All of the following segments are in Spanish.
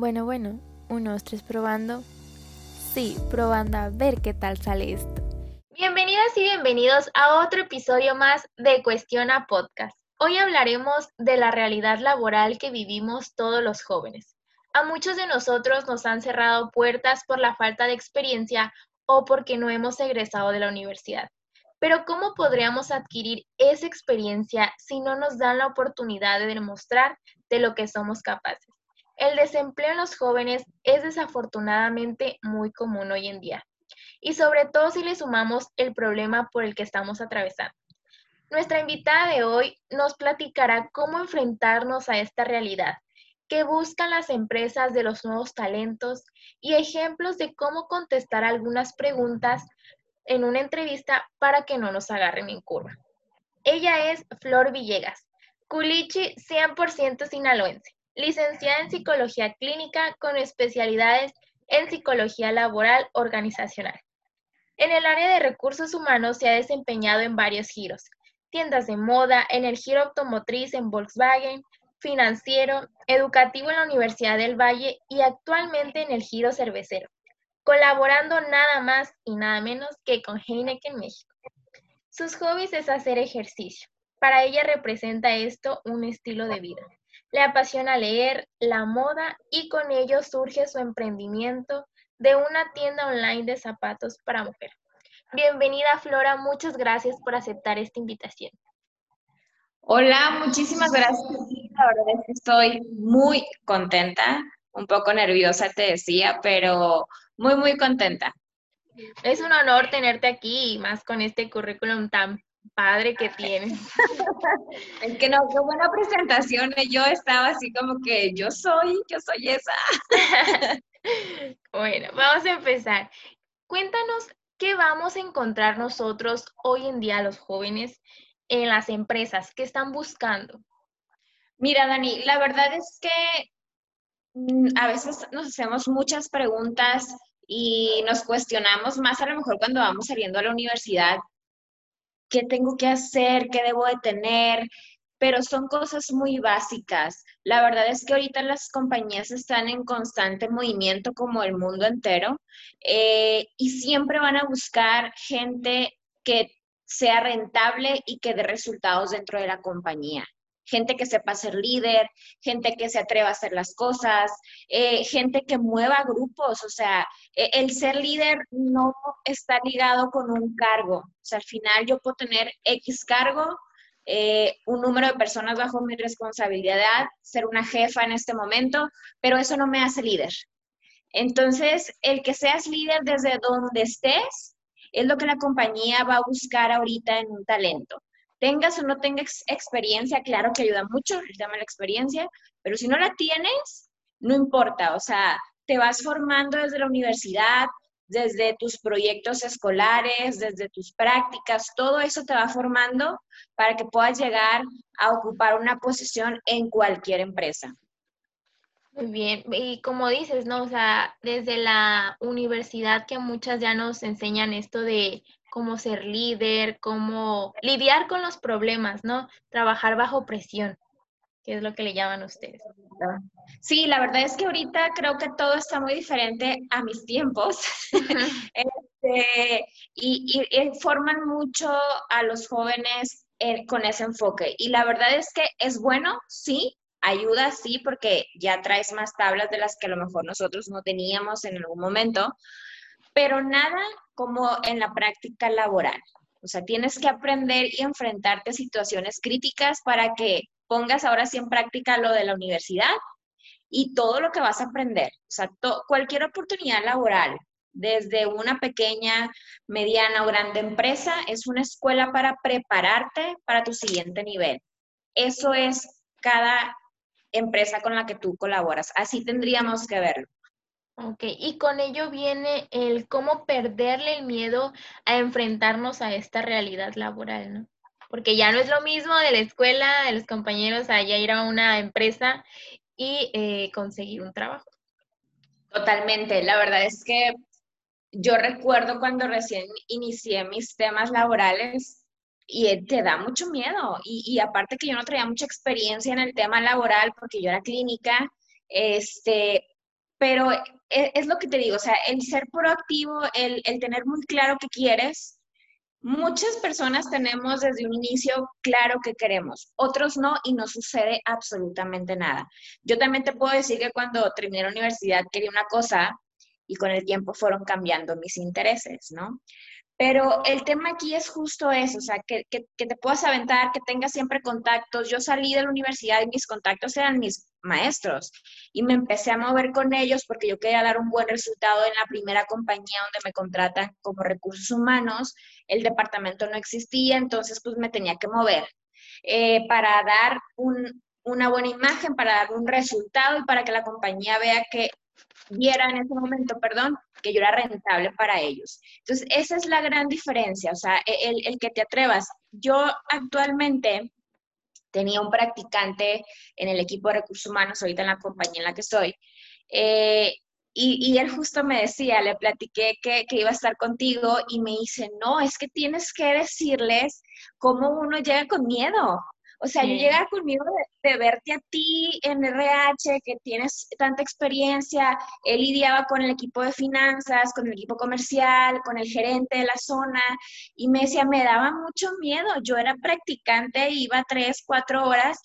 Bueno, bueno, unos tres probando. Sí, probando a ver qué tal sale esto. Bienvenidas y bienvenidos a otro episodio más de Cuestiona Podcast. Hoy hablaremos de la realidad laboral que vivimos todos los jóvenes. A muchos de nosotros nos han cerrado puertas por la falta de experiencia o porque no hemos egresado de la universidad. Pero ¿cómo podríamos adquirir esa experiencia si no nos dan la oportunidad de demostrar de lo que somos capaces? El desempleo en los jóvenes es desafortunadamente muy común hoy en día, y sobre todo si le sumamos el problema por el que estamos atravesando. Nuestra invitada de hoy nos platicará cómo enfrentarnos a esta realidad, qué buscan las empresas de los nuevos talentos y ejemplos de cómo contestar algunas preguntas en una entrevista para que no nos agarren en curva. Ella es Flor Villegas, culichi 100% sinaloense licenciada en Psicología Clínica con especialidades en Psicología Laboral Organizacional. En el área de recursos humanos se ha desempeñado en varios giros, tiendas de moda, en el giro automotriz en Volkswagen, financiero, educativo en la Universidad del Valle y actualmente en el giro cervecero, colaborando nada más y nada menos que con Heineken México. Sus hobbies es hacer ejercicio. Para ella representa esto un estilo de vida. Le apasiona leer, la moda y con ello surge su emprendimiento de una tienda online de zapatos para mujer. Bienvenida Flora, muchas gracias por aceptar esta invitación. Hola, muchísimas gracias. La verdad es que estoy muy contenta, un poco nerviosa te decía, pero muy, muy contenta. Es un honor tenerte aquí, más con este currículum tan padre que tienes. es que no, qué buena presentación. ¿eh? Yo estaba así como que yo soy, yo soy esa. bueno, vamos a empezar. Cuéntanos qué vamos a encontrar nosotros hoy en día los jóvenes en las empresas, qué están buscando. Mira, Dani, la verdad es que mm, a veces nos hacemos muchas preguntas y nos cuestionamos más a lo mejor cuando vamos saliendo a la universidad qué tengo que hacer, qué debo de tener, pero son cosas muy básicas. La verdad es que ahorita las compañías están en constante movimiento como el mundo entero eh, y siempre van a buscar gente que sea rentable y que dé resultados dentro de la compañía gente que sepa ser líder, gente que se atreva a hacer las cosas, eh, gente que mueva grupos, o sea, e, el ser líder no está ligado con un cargo, o sea, al final yo puedo tener X cargo, eh, un número de personas bajo mi responsabilidad, ser una jefa en este momento, pero eso no me hace líder. Entonces, el que seas líder desde donde estés es lo que la compañía va a buscar ahorita en un talento tengas o no tengas experiencia, claro que ayuda mucho el tema de la experiencia, pero si no la tienes, no importa, o sea, te vas formando desde la universidad, desde tus proyectos escolares, desde tus prácticas, todo eso te va formando para que puedas llegar a ocupar una posición en cualquier empresa. Muy bien, y como dices, ¿no? O sea, desde la universidad que muchas ya nos enseñan esto de cómo ser líder, cómo lidiar con los problemas, ¿no? Trabajar bajo presión, que es lo que le llaman ustedes. Sí, la verdad es que ahorita creo que todo está muy diferente a mis tiempos. Este, y, forman mucho a los jóvenes eh, con ese enfoque. Y la verdad es que es bueno, sí, ayuda, sí, porque ya traes más tablas de las que a lo mejor nosotros no teníamos en algún momento, pero nada como en la práctica laboral. O sea, tienes que aprender y enfrentarte a situaciones críticas para que pongas ahora sí en práctica lo de la universidad y todo lo que vas a aprender. O sea, cualquier oportunidad laboral, desde una pequeña, mediana o grande empresa, es una escuela para prepararte para tu siguiente nivel. Eso es cada empresa con la que tú colaboras. Así tendríamos que verlo. Ok, y con ello viene el cómo perderle el miedo a enfrentarnos a esta realidad laboral, ¿no? Porque ya no es lo mismo de la escuela, de los compañeros, allá ir a una empresa y eh, conseguir un trabajo. Totalmente, la verdad es que yo recuerdo cuando recién inicié mis temas laborales y eh, te da mucho miedo. Y, y aparte que yo no traía mucha experiencia en el tema laboral porque yo era clínica, este, pero e, es, lo que te digo, o sea, el ser proactivo, el, el tener muy claro qué quieres, Muchas personas tenemos desde un inicio claro que queremos, otros no y no sucede absolutamente nada. Yo también te puedo decir que cuando terminé la universidad quería una cosa y con el tiempo fueron cambiando mis intereses, ¿no? Pero el tema aquí es justo eso, o sea, que, te puedas aventar, que tengas siempre contactos. Yo salí de la universidad y mis contactos eran mis maestros y me empecé a mover con ellos porque yo quería dar un buen resultado en la primera compañía donde me contratan como recursos humanos. El departamento no existía, entonces pues me tenía que mover eh, para dar un, una buena imagen, para dar un resultado y para que la compañía vea que viera en ese momento, perdón, que yo era rentable para ellos. Entonces, esa es la gran diferencia, o sea, e, el, el que te atrevas. Yo actualmente tenía un practicante en el equipo de recursos humanos, ahorita en la compañía en la que estoy, eh, y, y, él justo me decía, le platiqué que, que, iba a estar contigo y me dice, no, es que tienes que decirles cómo uno llega con miedo. O sea, yo llegaba conmigo de, de, verte a ti en RH, que tienes tanta experiencia, él lidiaba con el equipo de finanzas, con el equipo comercial, con el gerente de la zona, y me decía, me daba mucho miedo, yo era practicante, iba tres, cuatro horas,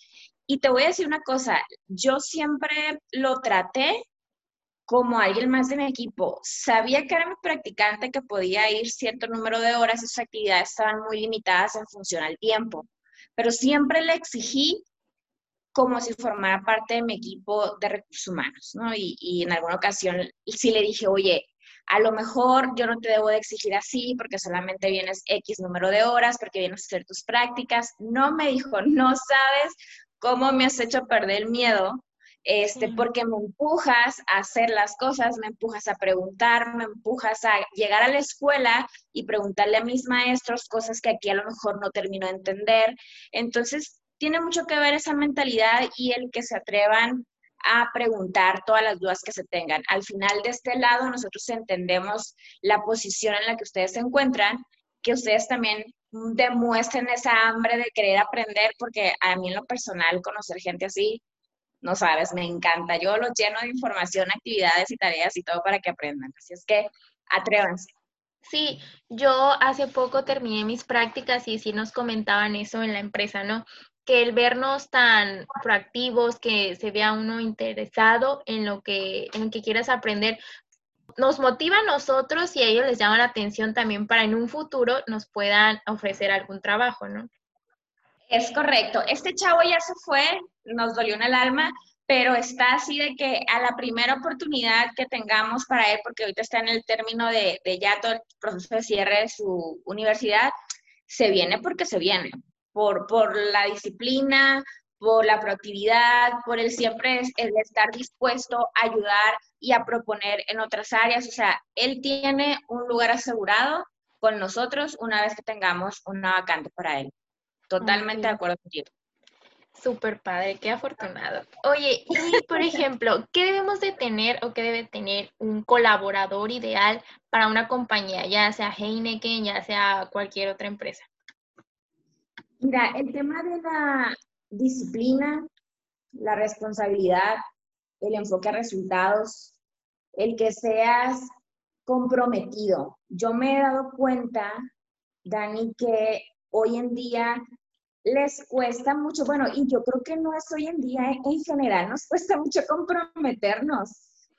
y te voy a decir una cosa, yo siempre lo traté como alguien más de mi equipo. Sabía que era mi practicante, que podía ir cierto número de horas, sus actividades estaban muy limitadas en función al tiempo pero siempre le exigí como si formara parte de mi equipo de recursos humanos, ¿no? Y, en alguna ocasión sí le dije, oye, a lo mejor yo no te debo de exigir así porque solamente vienes X número de horas, porque vienes a hacer tus prácticas. No me dijo, no sabes cómo me has hecho perder el miedo este, porque me empujas a hacer las cosas, me empujas a preguntar, me empujas a llegar a la escuela y preguntarle a mis maestros cosas que aquí a lo mejor no termino de entender. Entonces, tiene mucho que ver esa mentalidad y el que se atrevan a preguntar todas las dudas que se tengan. Al final de este lado, nosotros entendemos la posición en la que ustedes se encuentran, que ustedes también demuestren esa hambre de querer aprender, porque a mí en lo personal conocer gente así no sabes, me encanta. Yo los lleno de información, actividades y tareas y todo para que aprendan. Así es que atrévanse. Sí, yo hace poco terminé mis prácticas y sí nos comentaban eso en la empresa, ¿no? Que el vernos tan proactivos, que se vea uno interesado en lo que, en que quieras aprender, nos motiva a nosotros y a ellos les llama la atención también para en un futuro nos puedan ofrecer algún trabajo, ¿no? Es correcto. Este chavo ya se fue, nos dolió en el alma, pero está así de que a la primera oportunidad que tengamos para él, porque ahorita está en el término de, ya todo el proceso de cierre de su universidad, se viene porque se viene, por, por la disciplina, por la proactividad, por el siempre estar dispuesto a ayudar y a proponer en otras áreas. O sea, él tiene un lugar asegurado con nosotros una vez que tengamos una vacante para él. Totalmente de acuerdo contigo. Súper padre, qué afortunado. Oye, y por ejemplo, ¿qué debemos de tener o qué debe tener un colaborador ideal para una compañía, ya sea Heineken, ya sea cualquier otra empresa? Mira, el tema de la disciplina, la responsabilidad, el enfoque a resultados, el que seas comprometido. Yo me he dado cuenta, Dani, que hoy en día les cuesta mucho, bueno, y yo creo que no es hoy en día, en general nos cuesta mucho comprometernos,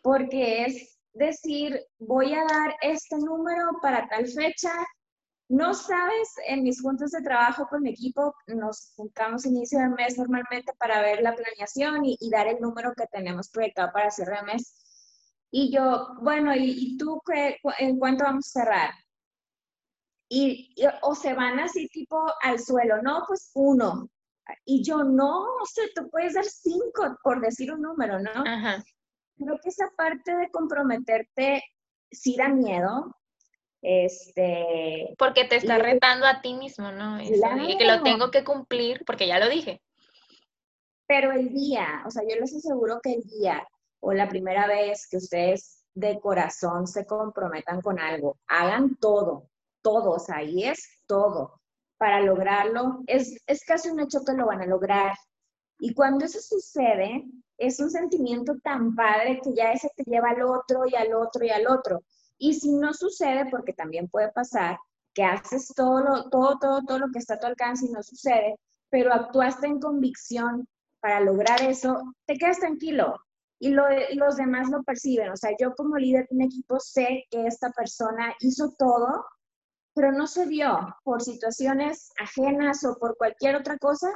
porque es decir, voy a dar este número para tal fecha. No sabes, en mis juntas de trabajo con mi equipo, nos juntamos inicio de mes normalmente para ver la planeación y, dar el número que tenemos proyectado para cierre de mes. Y yo, bueno, ¿y, tú en cuánto vamos a cerrar? Y, o se van así tipo al suelo, no, pues uno. Y yo, no, o sea, tú puedes dar cinco, por decir un número, ¿no? Ajá. Creo que esa parte de comprometerte sí da miedo. Este. Porque te está retando a ti mismo, ¿no? Y que lo tengo que cumplir porque ya lo dije. Pero el día, o sea, yo les aseguro que el día o la primera vez que ustedes de corazón se comprometan con algo, hagan todo, todos, ahí es todo. Para lograrlo, es, es casi un hecho que lo van a lograr. Y cuando eso sucede, es un sentimiento tan padre que ya ese te lleva al otro y al otro y al otro. Y si no sucede, porque también puede pasar, que haces todo, lo, todo, todo, todo lo que está a tu alcance y no sucede, pero actuaste en convicción para lograr eso, te quedas tranquilo y, lo, los demás lo perciben. O sea, yo como líder de un equipo sé que esta persona hizo todo, pero no se vio por situaciones ajenas o por cualquier otra cosa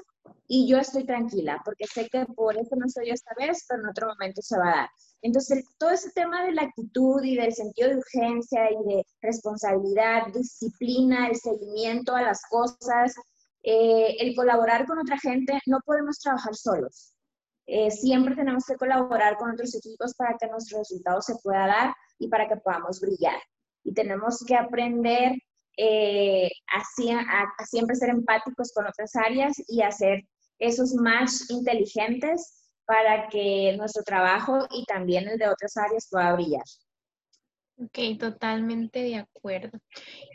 y yo estoy tranquila porque sé que por eso no dio esta vez, pero en otro momento se va a dar. Entonces, todo ese tema de la actitud y del sentido de urgencia y de responsabilidad, disciplina, el seguimiento a las cosas, eh, el colaborar con otra gente, no podemos trabajar solos. Eh, siempre tenemos que colaborar con otros equipos para que nuestro resultado se pueda dar y para que podamos brillar. Y tenemos que aprender eh, a, siempre ser empáticos con otras áreas y hacer esos match inteligentes para que nuestro trabajo y también el de otras áreas pueda brillar. Ok, totalmente de acuerdo.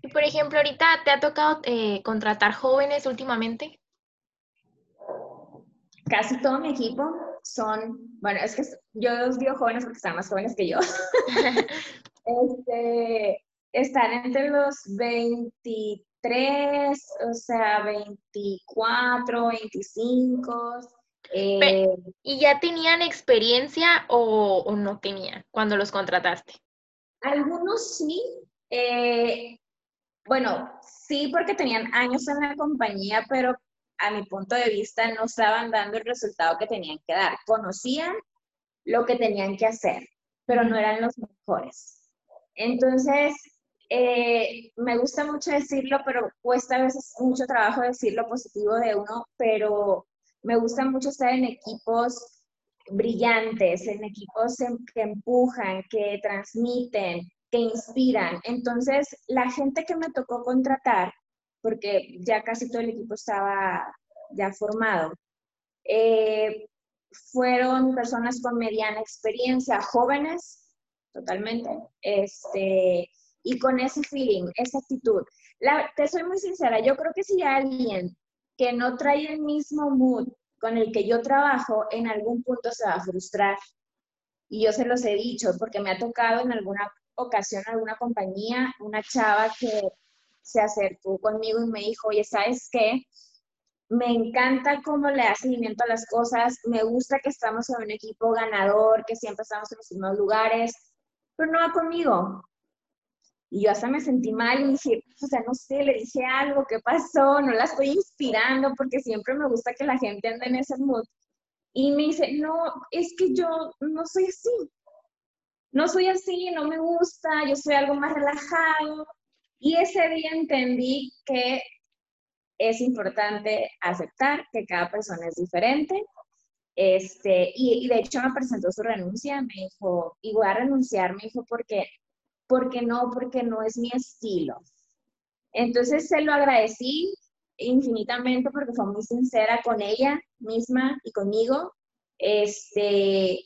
Y por ejemplo, ahorita te ha tocado eh, contratar jóvenes últimamente. Casi todo mi equipo son, bueno, es que yo los digo jóvenes porque están más jóvenes que yo. este, están entre los 23, o sea, 24, 25. Eh, ¿Y ya tenían experiencia o, no tenían cuando los contrataste? Algunos sí. Eh, bueno, sí porque tenían años en la compañía, pero a mi punto de vista no estaban dando el resultado que tenían que dar. Conocían lo que tenían que hacer, pero no eran los mejores. Entonces, eh, me gusta mucho decirlo, pero cuesta a veces mucho trabajo decir lo positivo de uno, pero me gusta mucho estar en equipos brillantes, en equipos que empujan, que transmiten, que inspiran. Entonces, la gente que me tocó contratar, porque ya casi todo el equipo estaba ya formado, eh, fueron personas con mediana experiencia, jóvenes, totalmente, este, y con ese feeling, esa actitud. te soy muy sincera, yo creo que si alguien que no trae el mismo mood con el que yo trabajo, en algún punto se va a frustrar. Y yo se los he dicho, porque me ha tocado en alguna ocasión, alguna compañía, una chava que se acercó conmigo y me dijo, oye, ¿sabes qué? Me encanta cómo le da seguimiento a las cosas, me gusta que estamos en un equipo ganador, que siempre estamos en los mismos lugares, pero no va conmigo. Y yo hasta me sentí mal y dije, o sea, no sé, le dije algo, ¿qué pasó? No la estoy inspirando porque siempre me gusta que la gente ande en ese mood. Y me dice, no, es que yo no soy así. No soy así, no me gusta, yo soy algo más relajado. Y ese día entendí que es importante aceptar que cada persona es diferente. Este, y, y de hecho me presentó su renuncia, me dijo, y voy a renunciar, me dijo, porque porque no, porque no es mi estilo. Entonces se lo agradecí infinitamente porque fue muy sincera con ella misma y conmigo. Este,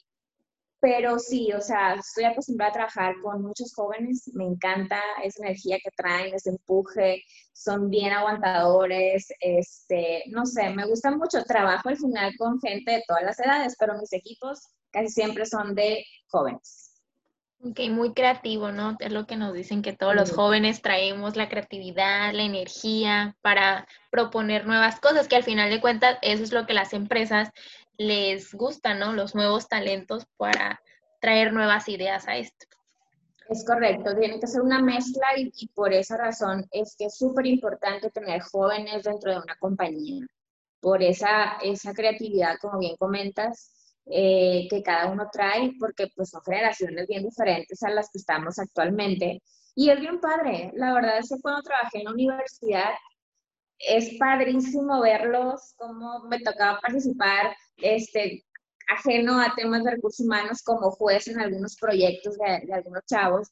pero sí, o sea, estoy acostumbrada a trabajar con muchos jóvenes, me encanta esa energía que traen, ese empuje, son bien aguantadores, este, no sé, me gusta mucho. Trabajo al final con gente de todas las edades, pero mis equipos casi siempre son de jóvenes. Ok, muy creativo, ¿no? Es lo que nos dicen que todos los jóvenes traemos la creatividad, la energía para proponer nuevas cosas, que al final de cuentas eso es lo que las empresas les gusta, ¿no? Los nuevos talentos para traer nuevas ideas a esto. Es correcto, tiene que ser una mezcla y, y por esa razón es que es súper importante tener jóvenes dentro de una compañía, por esa, esa creatividad, como bien comentas, eh, que cada uno trae, porque pues son generaciones bien diferentes a las que estamos actualmente. Y es bien padre, la verdad es que cuando trabajé en la universidad, es padrísimo verlos, cómo me tocaba participar, este, ajeno a temas de recursos humanos como juez en algunos proyectos de, de algunos chavos,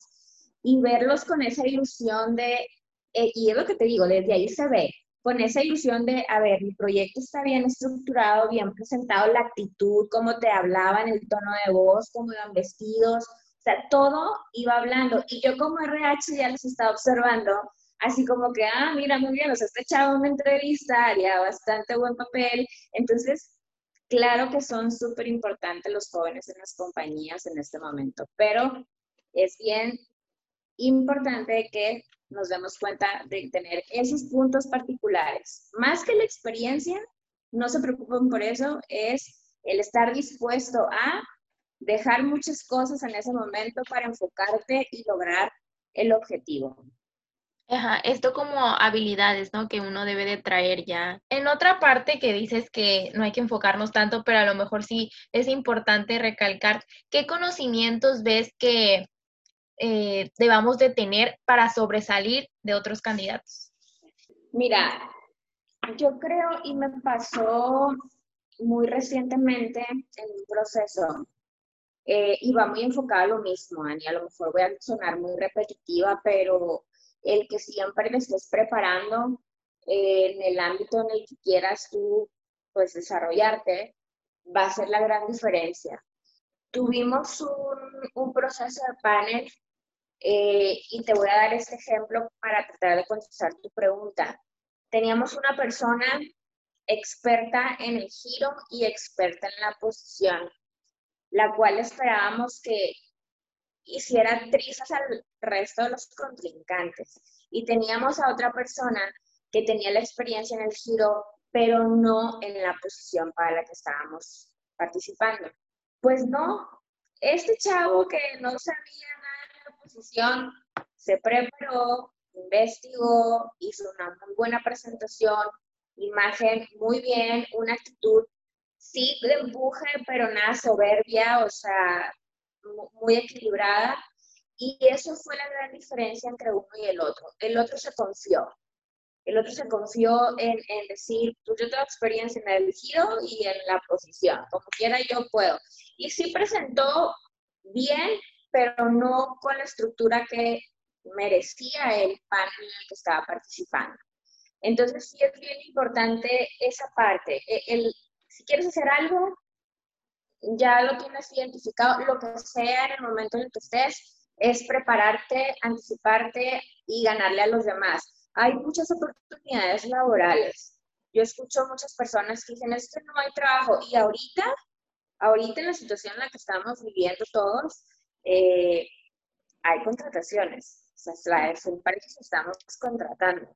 y verlos con esa ilusión de, eh, y es lo que te digo, desde ahí se ve, con esa ilusión de, a ver, mi proyecto está bien estructurado, bien presentado, la actitud, cómo te hablaban, el tono de voz, cómo iban vestidos, o sea, todo iba hablando. Y yo como RH ya los estaba observando, así como que, ah, mira, muy bien, o sea, este chavo me entrevista, haría bastante buen papel. Entonces, Claro que son súper importantes los jóvenes en las compañías en este momento, pero es bien importante que nos demos cuenta de tener esos puntos particulares. Más que la experiencia, no se preocupen por eso, es el estar dispuesto a dejar muchas cosas en ese momento para enfocarte y lograr el objetivo. Ajá, esto como habilidades, ¿no? Que uno debe de traer ya. En otra parte que dices que no hay que enfocarnos tanto, pero a lo mejor sí es importante recalcar, ¿qué conocimientos ves que eh, debamos de tener para sobresalir de otros candidatos? Mira, yo creo y me pasó muy recientemente en un proceso eh, y va muy enfocado a lo mismo, Ani. A lo mejor voy a sonar muy repetitiva, pero el que siempre te estés preparando eh, en el ámbito en el que quieras tú pues desarrollarte va a ser la gran diferencia. Tuvimos un proceso de panel eh, y te voy a dar este ejemplo para tratar de contestar tu pregunta. Teníamos una persona experta en el giro y experta en la posición, la cual esperábamos que hiciera trizas al resto de los contrincantes. Y teníamos a otra persona que tenía la experiencia en el giro, pero no en la posición para la que estábamos participando. Pues no, este chavo que no sabía nada de la posición, se preparó, investigó, hizo una muy buena presentación, imagen muy bien, una actitud sí de empuje, pero nada soberbia, o sea, muy equilibrada. Y eso fue la gran diferencia entre uno y el otro. El otro se confió. El otro se confió en, en decir, tú yo tengo experiencia en el giro y en la posición, como quiera yo puedo. Y sí presentó bien, pero no con la estructura que merecía el panel en el que estaba participando. Entonces sí es bien importante esa parte. E, el, si quieres hacer algo, ya lo tienes identificado, lo que sea en el momento en el que estés, es prepararte, anticiparte y ganarle a los demás. Hay muchas oportunidades laborales. Yo escucho muchas personas que dicen, es que no hay trabajo. Y ahorita, ahorita en la situación en la que estamos viviendo todos, eh, hay contrataciones. O sea, las empresas estamos contratando.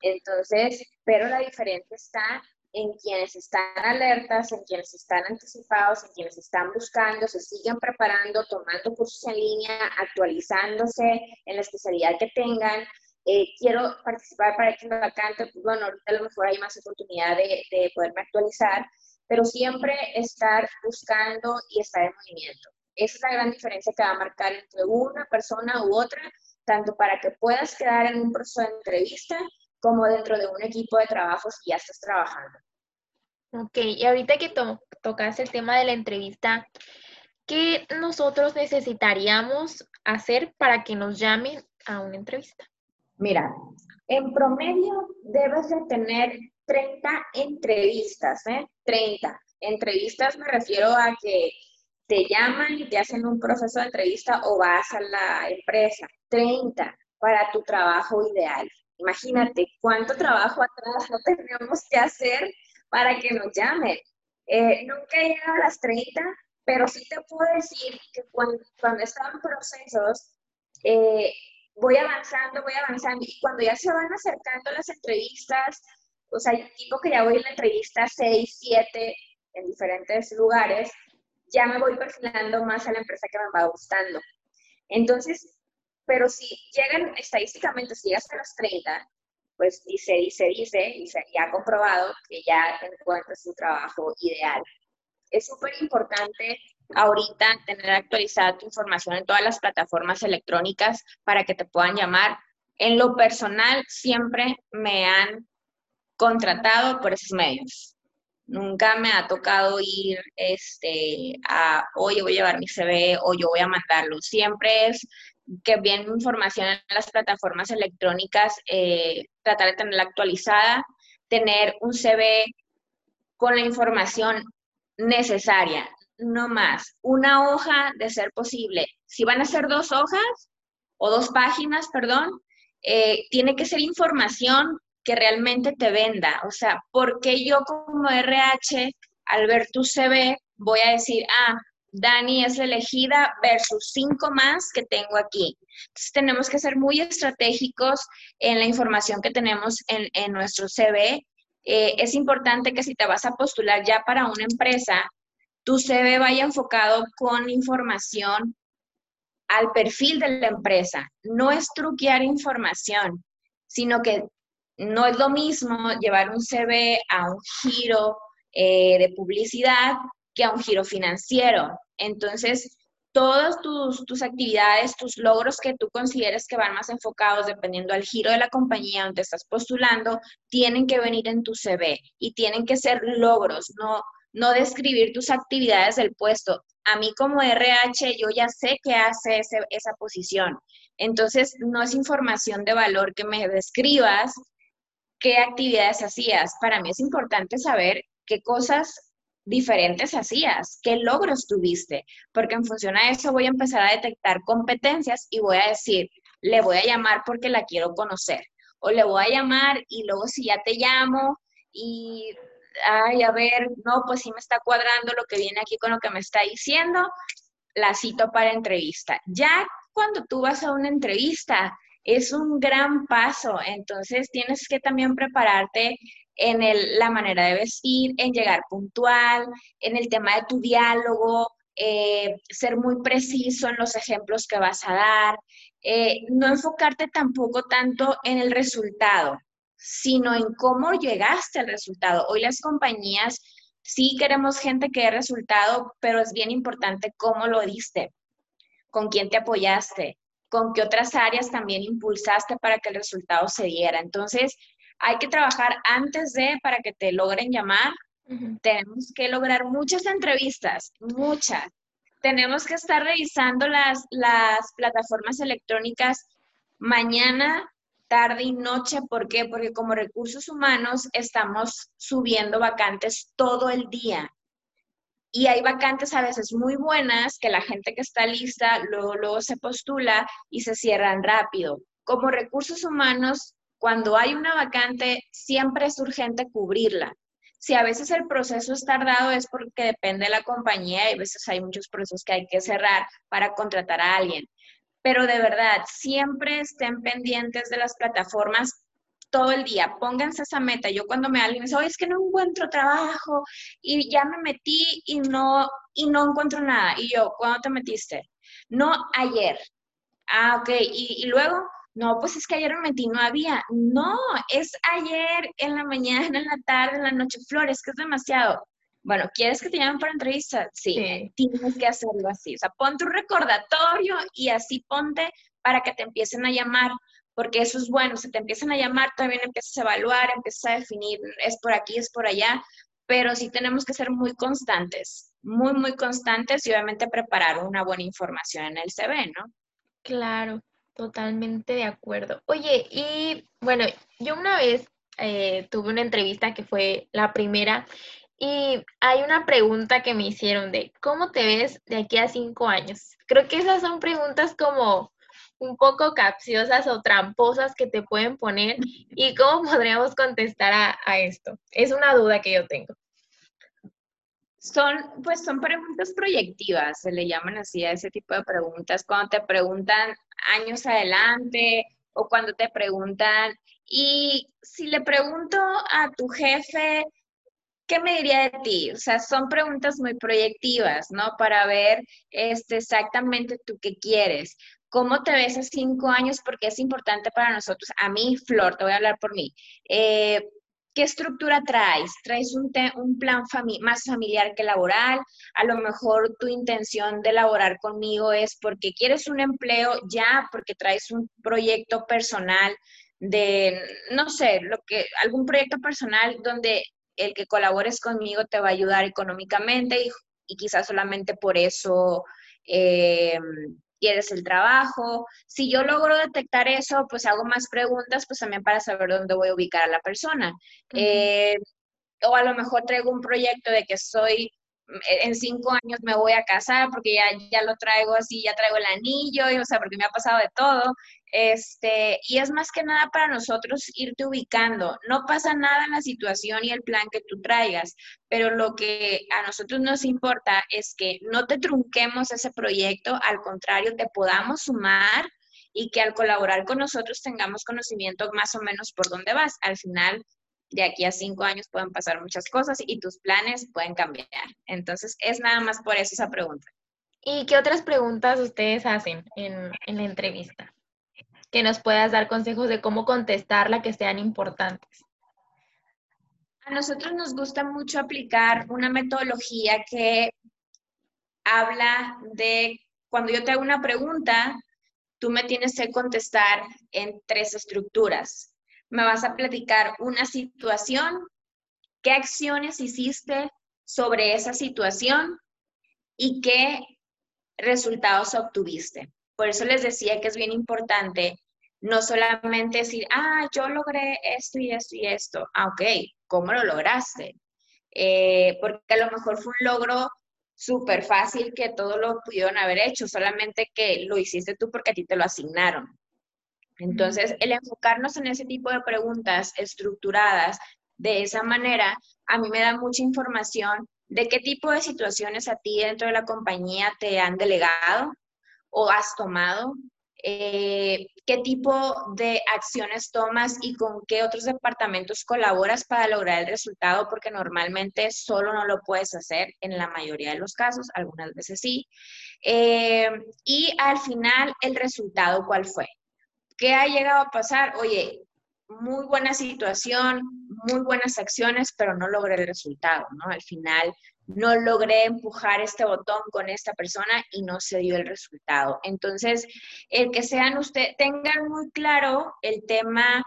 Entonces, pero la diferencia está en quienes están alertas, en quienes están anticipados, en quienes están buscando, se siguen preparando, tomando cursos en línea, actualizándose en la especialidad que tengan. Eh, quiero participar para X vacante, pues bueno, ahorita a lo mejor hay más oportunidad de, de poderme actualizar, pero siempre estar buscando y estar en movimiento. Esa es la gran diferencia que va a marcar entre una persona u otra, tanto para que puedas quedar en un proceso de entrevista como dentro de un equipo de trabajo si ya estás trabajando. Ok, y ahorita que tocas el tema de la entrevista, ¿qué nosotros necesitaríamos hacer para que nos llamen a una entrevista? Mira, en promedio debes de tener 30 entrevistas, ¿eh? 30. Entrevistas me refiero a que te llaman y te hacen un proceso de entrevista o vas a la empresa. 30 para tu trabajo ideal. Imagínate cuánto trabajo atrás no tenemos que hacer para que nos llamen. Eh, nunca he llegado a las 30, pero sí te puedo decir que cuando, cuando estaba en procesos, eh, voy avanzando, voy avanzando, y cuando ya se van acercando las entrevistas, o sea, tipo que ya voy en la entrevista 6, 7 en diferentes lugares, ya me voy perfilando más a la empresa que me va gustando. Entonces, pero si llegan estadísticamente, si llegas a los 30, pues dice, dice, dice, y se ha comprobado que ya encuentras tu trabajo ideal. Es súper importante ahorita tener actualizada tu información en todas las plataformas electrónicas para que te puedan llamar. En lo personal, siempre me han contratado por esos medios. Nunca me ha tocado ir este, a, oye, voy a llevar mi CV o yo voy a mandarlo. Siempre es que viene información en las plataformas electrónicas, eh, tratar de tenerla actualizada, tener un CV con la información necesaria, no más. Una hoja de ser posible. Si van a ser dos hojas o dos páginas, perdón, eh, tiene que ser información que realmente te venda. O sea, ¿por qué yo como RH al ver tu CV, voy a decir, ah, Dani es elegida versus cinco más que tengo aquí. Entonces tenemos que ser muy estratégicos en la información que tenemos en, nuestro CV. Eh, es importante que si te vas a postular ya para una empresa, tu CV vaya enfocado con información al perfil de la empresa. No es truquear información, sino que no es lo mismo llevar un CV a un giro eh, de publicidad que a un giro financiero. Entonces, todas tus, tus, actividades, tus logros que tú consideres que van más enfocados dependiendo del giro de la compañía donde estás postulando, tienen que venir en tu CV y tienen que ser logros, no, no describir tus actividades del puesto. A mí como RH yo ya sé qué hace esa posición. Entonces, no es información de valor que me describas qué actividades hacías. Para mí es importante saber qué cosas diferentes hacías, qué logros tuviste, porque en función a eso voy a empezar a detectar competencias y voy a decir, le voy a llamar porque la quiero conocer, o le voy a llamar y luego si ya te llamo y, ay, a ver, no, pues sí me está cuadrando lo que viene aquí con lo que me está diciendo, la cito para entrevista. Ya cuando tú vas a una entrevista, es un gran paso, entonces tienes que también prepararte en el, la manera de vestir, en llegar puntual, en el tema de tu diálogo, eh, ser muy preciso en los ejemplos que vas a dar, eh, no enfocarte tampoco tanto en el resultado, sino en cómo llegaste al resultado. Hoy las compañías sí queremos gente que dé resultado, pero es bien importante cómo lo diste, con quién te apoyaste, con qué otras áreas también impulsaste para que el resultado se diera. Entonces, hay que trabajar antes de para que te logren llamar. Tenemos que lograr muchas entrevistas, muchas. Tenemos que estar revisando las, las plataformas electrónicas mañana, tarde y noche. ¿Por qué? Porque como recursos humanos estamos subiendo vacantes todo el día. Y hay vacantes a veces muy buenas que la gente que está lista luego, se postula y se cierran rápido. Como recursos humanos cuando hay una vacante, siempre es urgente cubrirla. Si a veces el proceso es tardado es porque depende de la compañía y a veces hay muchos procesos que hay que cerrar para contratar a alguien. Pero de verdad, siempre estén pendientes de las plataformas todo el día. Pónganse esa meta. Yo cuando me alguien me dice, oye, es que no encuentro trabajo y ya me metí y no, y no encuentro nada. Y yo, ¿cuándo te metiste? No, ayer. Ah, ok. y luego, no, pues es que ayer me metí, no había. No, es ayer, en la mañana, en la tarde, en la noche. Flores, que es demasiado. Bueno, ¿quieres que te llamen para entrevista? Sí, tienes que hacerlo así. O sea, ponte un recordatorio y así ponte para que te empiecen a llamar, porque eso es bueno. Si te empiezan a llamar, también empiezas a evaluar, empiezas a definir, es por aquí, es por allá, pero sí tenemos que ser muy constantes, muy, muy constantes y obviamente preparar una buena información en el CV, ¿no? Claro. Totalmente de acuerdo. Oye, y bueno, yo una vez eh, tuve una entrevista que fue la primera y hay una pregunta que me hicieron de ¿cómo te ves de aquí a cinco años? Creo que esas son preguntas como un poco capciosas o tramposas que te pueden poner y cómo podríamos contestar a, a esto. Es una duda que yo tengo. Son, pues son preguntas proyectivas, se le llaman así a ese tipo de preguntas, cuando te preguntan años adelante o cuando te preguntan, y si le pregunto a tu jefe, ¿qué me diría de ti? O sea, son preguntas muy proyectivas, ¿no? Para ver este, exactamente tú qué quieres. ¿Cómo te ves a cinco años? Porque es importante para nosotros. A mí, Flor, te voy a hablar por mí. Eh, ¿Qué estructura traes? ¿Traes un, plan más familiar que laboral? A lo mejor tu intención de laborar conmigo es porque quieres un empleo ya, porque traes un proyecto personal de, no sé, lo que, algún proyecto personal donde el que colabores conmigo te va a ayudar económicamente y, y quizás solamente por eso eh, quieres el trabajo. Si yo logro detectar eso, pues hago más preguntas, pues también para saber dónde voy a ubicar a la persona. Eh, o a lo mejor traigo un proyecto de que soy en cinco años me voy a casar porque ya, ya lo traigo así, ya traigo el anillo, y, o sea, porque me ha pasado de todo. Este, y es más que nada para nosotros irte ubicando. No pasa nada en la situación y el plan que tú traigas, pero lo que a nosotros nos importa es que no te trunquemos ese proyecto, al contrario, te podamos sumar y que al colaborar con nosotros tengamos conocimiento más o menos por dónde vas. Al final, de aquí a cinco años pueden pasar muchas cosas y tus planes pueden cambiar. Entonces, es nada más por eso esa pregunta. ¿Y qué otras preguntas ustedes hacen en, en la entrevista? Que nos puedas dar consejos de cómo contestarla que sean importantes. A nosotros nos gusta mucho aplicar una metodología que habla de cuando yo te hago una pregunta, tú me tienes que contestar en tres estructuras me vas a platicar una situación, qué acciones hiciste sobre esa situación y qué resultados obtuviste. Por eso les decía que es bien importante no solamente decir, ah, yo logré esto y esto y esto. Ah, ok, ¿cómo lo lograste? Eh, porque a lo mejor fue un logro súper fácil que todo lo pudieron haber hecho, solamente que lo hiciste tú porque a ti te lo asignaron. Entonces, el enfocarnos en ese tipo de preguntas estructuradas de esa manera, a mí me da mucha información de qué tipo de situaciones a ti dentro de la compañía te han delegado o has tomado, eh, qué tipo de acciones tomas y con qué otros departamentos colaboras para lograr el resultado, porque normalmente solo no lo puedes hacer en la mayoría de los casos, algunas veces sí. Eh, y al final, el resultado, ¿cuál fue? ¿Qué ha llegado a pasar? Oye, muy buena situación, muy buenas acciones, pero no logré el resultado, ¿no? Al final no logré empujar este botón con esta persona y no se dio el resultado. Entonces, el que sean ustedes, tengan muy claro el tema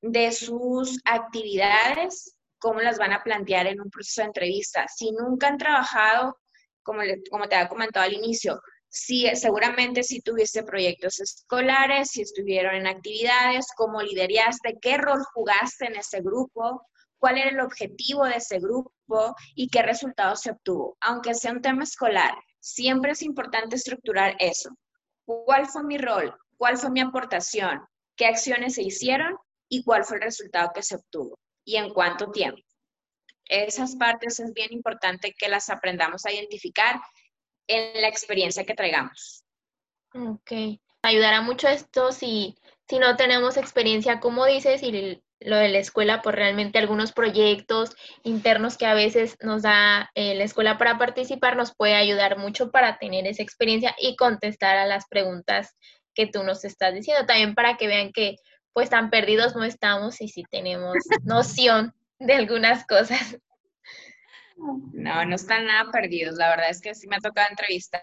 de sus actividades, cómo las van a plantear en un proceso de entrevista. Si nunca han trabajado, como, como te había comentado al inicio, Sí, seguramente si tuviste proyectos escolares, si estuvieron en actividades, cómo lideraste, qué rol jugaste en ese grupo, cuál era el objetivo de ese grupo y qué resultados se obtuvo. Aunque sea un tema escolar, siempre es importante estructurar eso. ¿Cuál fue mi rol? ¿Cuál fue mi aportación? ¿Qué acciones se hicieron? ¿Y cuál fue el resultado que se obtuvo? ¿Y en cuánto tiempo? Esas partes es bien importante que las aprendamos a identificar en la experiencia que traigamos. Ok. Ayudará mucho esto si, si no tenemos experiencia, como dices, y lo de la escuela, por realmente algunos proyectos internos que a veces nos da eh, la escuela para participar, nos puede ayudar mucho para tener esa experiencia y contestar a las preguntas que tú nos estás diciendo. También para que vean que pues tan perdidos no estamos y si tenemos noción de algunas cosas. No, no están nada perdidos. La verdad es que sí me ha tocado entrevistar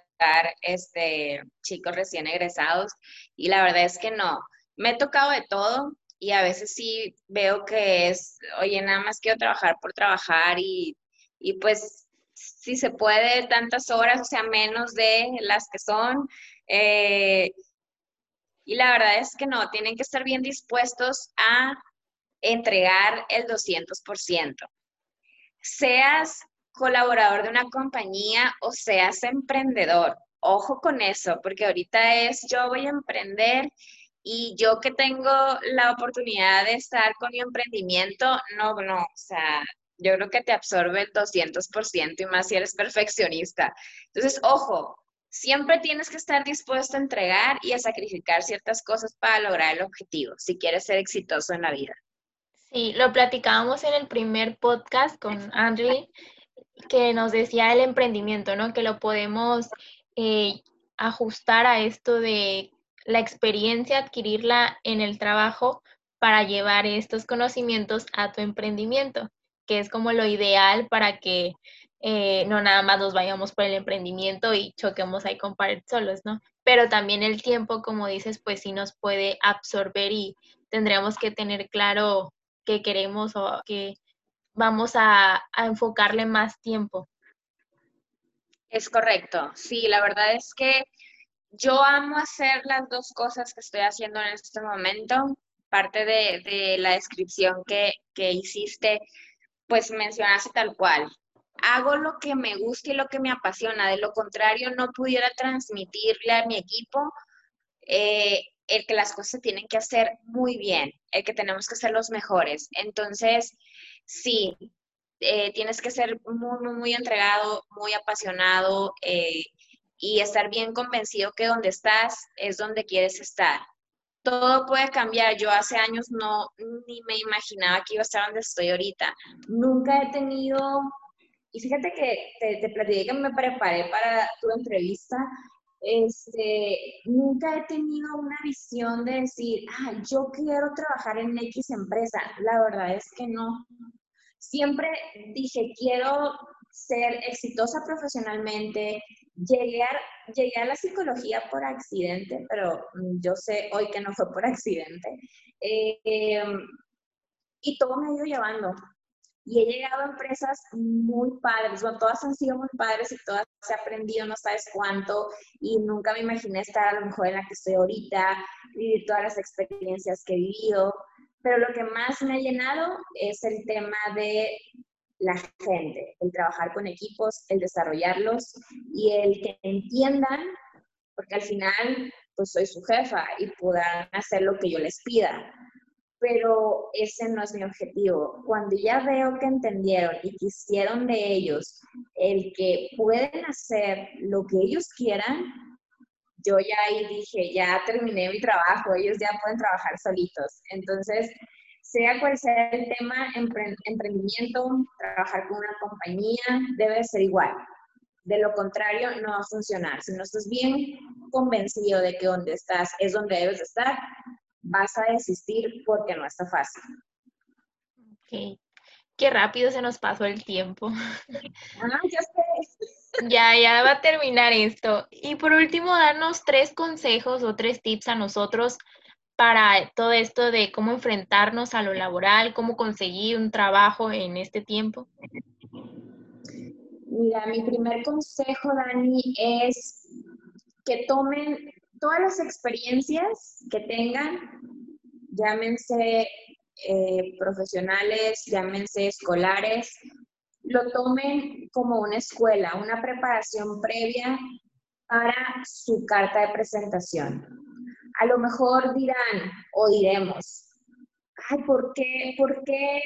este, chicos recién egresados y la verdad es que no. Me he tocado de todo y a veces sí veo que es, oye, nada más quiero trabajar por trabajar y, y pues si se puede tantas horas, o sea, menos de las que son. Eh, y la verdad es que no, tienen que estar bien dispuestos a entregar el 200% seas colaborador de una compañía o seas emprendedor. Ojo con eso, porque ahorita es yo voy a emprender y yo que tengo la oportunidad de estar con mi emprendimiento, no, no, o sea, yo creo que te absorbe el 200% y más si eres perfeccionista. Entonces, ojo, siempre tienes que estar dispuesto a entregar y a sacrificar ciertas cosas para lograr el objetivo, si quieres ser exitoso en la vida. Sí, lo platicábamos en el primer podcast con Andrew, que nos decía el emprendimiento, ¿no? Que lo podemos eh, ajustar a esto de la experiencia, adquirirla en el trabajo para llevar estos conocimientos a tu emprendimiento, que es como lo ideal para que eh, no nada más nos vayamos por el emprendimiento y choquemos ahí con pared solos, ¿no? Pero también el tiempo, como dices, pues sí nos puede absorber y tendríamos que tener claro que queremos o que vamos a, enfocarle más tiempo. Es correcto, sí, la verdad es que yo amo hacer las dos cosas que estoy haciendo en este momento. Parte de, la descripción que, que, hiciste, pues mencionaste tal cual. hago lo que me gusta y lo que me apasiona. De lo contrario, no pudiera transmitirle a mi equipo eh, el que las cosas tienen que hacer muy bien, el que tenemos que ser los mejores. Entonces, sí, eh, tienes que ser muy, muy, entregado, muy apasionado eh, y estar bien convencido que donde estás es donde quieres estar. Todo puede cambiar. Yo hace años no ni me imaginaba que iba a estar donde estoy ahorita. Nunca he tenido, y fíjate que te, te platiqué que me preparé para tu entrevista este, nunca he tenido una visión de decir, ah, yo quiero trabajar en X empresa. La verdad es que no. Siempre dije, quiero ser exitosa profesionalmente. Llegué a, llegué a la psicología por accidente, pero yo sé hoy que no fue por accidente. Eh, y todo me ha ido llevando y he llegado a empresas muy padres, todas han sido muy padres y todas he aprendido no sabes cuánto y nunca me imaginé estar a lo mejor en la que estoy ahorita, vivir todas las experiencias que he vivido, pero lo que más me ha llenado es el tema de la gente, el trabajar con equipos, el desarrollarlos y el que entiendan, porque al final pues soy su jefa y puedan hacer lo que yo les pida pero ese no es mi objetivo. Cuando ya veo que entendieron y quisieron de ellos el que pueden hacer lo que ellos quieran, yo ya ahí dije, ya terminé mi trabajo, ellos ya pueden trabajar solitos. Entonces, sea cual sea el tema, emprendimiento, trabajar con una compañía, debe ser igual. De lo contrario, no va a funcionar. Si no estás bien convencido de que donde estás es donde debes estar, vas a desistir porque no está fácil. Ok. Qué rápido se nos pasó el tiempo. Ah, ya sé. Ya, ya va a terminar esto. Y por último, darnos tres consejos o tres tips a nosotros para todo esto de cómo enfrentarnos a lo laboral, cómo conseguir un trabajo en este tiempo. Mira, mi primer consejo, Dani, es que tomen todas las experiencias que tengan, llámense eh, profesionales, llámense escolares, lo tomen como una escuela, una preparación previa para su carta de presentación. A lo mejor dirán o diremos, ay, ¿por qué, por qué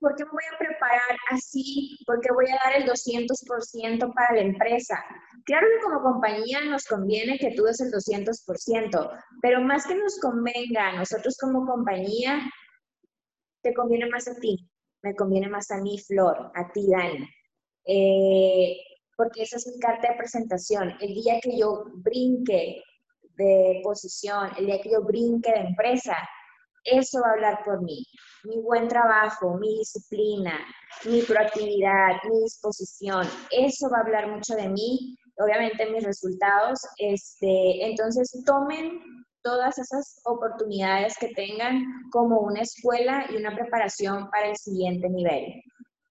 ¿por qué me voy a preparar así? ¿Por qué voy a dar el 200% para la empresa? Claro que como compañía nos conviene que tú des el 200%, pero más que nos convenga a nosotros como compañía, te conviene más a ti, me conviene más a mí, Flor, a ti, Dani. Eh, porque esa es mi carta de presentación. El día que yo brinque de posición, el día que yo brinque de empresa, eso va a hablar por mí. Mi buen trabajo, mi disciplina, mi proactividad, mi disposición, eso va a hablar mucho de mí, obviamente mis resultados. Este, entonces tomen todas esas oportunidades que tengan como una escuela y una preparación para el siguiente nivel.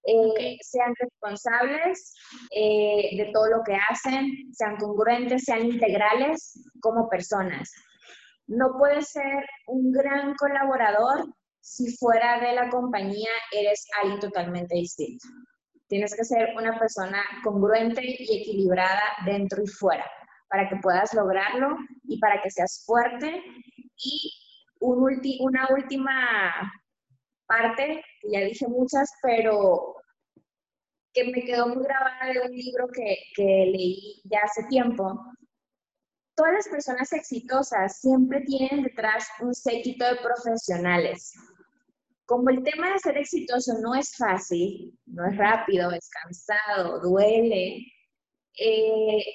Eh, sean responsables eh, de todo lo que hacen, sean congruentes, sean integrales como personas. No puedes ser un gran colaborador si fuera de la compañía eres alguien totalmente distinto. Tienes que ser una persona congruente y equilibrada dentro y fuera para que puedas lograrlo y para que seas fuerte. Y una última parte, ya dije muchas, pero que me quedó muy grabada de un libro que leí ya hace tiempo, todas las personas exitosas siempre tienen detrás un séquito de profesionales. Como el tema de ser exitoso no es fácil, no es rápido, es cansado, duele, eh,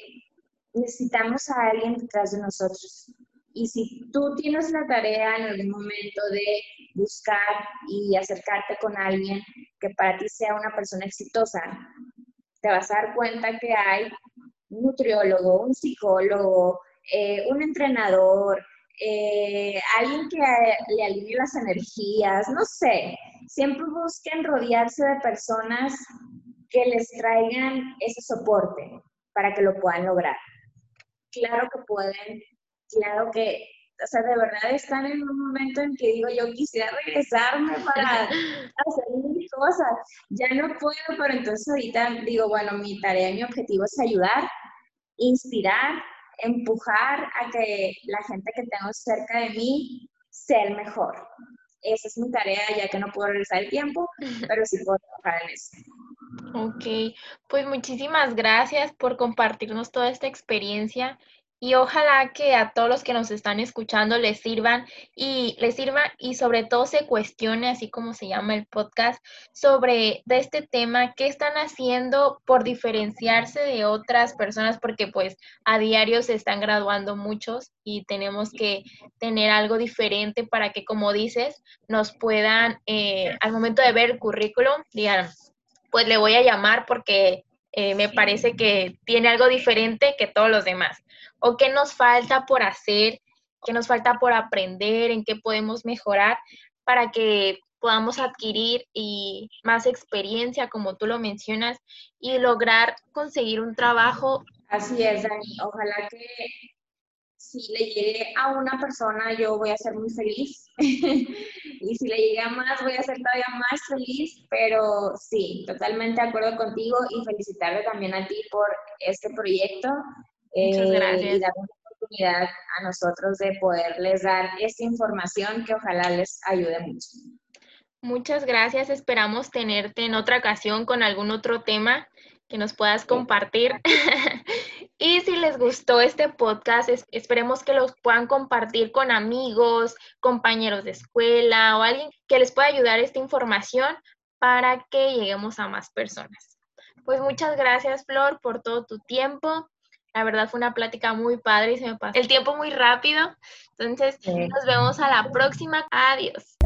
necesitamos a alguien detrás de nosotros. Y si tú tienes la tarea en algún momento de buscar y acercarte con alguien que para ti sea una persona exitosa, te vas a dar cuenta que hay un nutriólogo, un psicólogo, eh, un entrenador, eh, alguien que le alinee las energías, no sé. Siempre busquen rodearse de personas que les traigan ese soporte para que lo puedan lograr. Claro que pueden, claro que, o sea, de verdad están en un momento en que digo, yo quisiera regresarme para hacer mi mil cosas, ya no puedo, pero entonces ahorita digo, bueno, mi tarea mi objetivo es ayudar, inspirar, empujar a que la gente que tengo cerca de mí sea el mejor. Esa es mi tarea, ya que no puedo regresar el tiempo, pero sí puedo trabajar en eso. Ok, pues muchísimas gracias por compartirnos toda esta experiencia y ojalá que a todos los que nos están escuchando les sirvan y les sirva y sobre todo se cuestione, así como se llama el podcast, sobre de este tema, qué están haciendo por diferenciarse de otras personas, porque pues a diario se están graduando muchos y tenemos que tener algo diferente para que, como dices, nos puedan, eh, al momento de ver el currículum, digan, pues le voy a llamar porque eh, me parece que tiene algo diferente que todos los demás o qué nos falta por hacer, qué nos falta por aprender, en qué podemos mejorar para que podamos adquirir y más experiencia, como tú lo mencionas, y lograr conseguir un trabajo. Así es, Dani. Ojalá que si le llegue a una persona, yo voy a ser muy feliz. y si le llega más, voy a ser todavía más feliz. Pero sí, totalmente de acuerdo contigo y felicitarte también a ti por este proyecto. Muchas eh, gracias. y dar una oportunidad a nosotros de poderles dar esta información que ojalá les ayude mucho. Muchas gracias. Esperamos tenerte en otra ocasión con algún otro tema que nos puedas compartir. y si les gustó este podcast, esperemos que los puedan compartir con amigos, compañeros de escuela o alguien que les pueda ayudar esta información para que lleguemos a más personas. Pues muchas gracias, Flor, por todo tu tiempo. La verdad fue una plática muy padre y se me pasó el tiempo muy rápido. Entonces, nos vemos a la próxima. Adiós.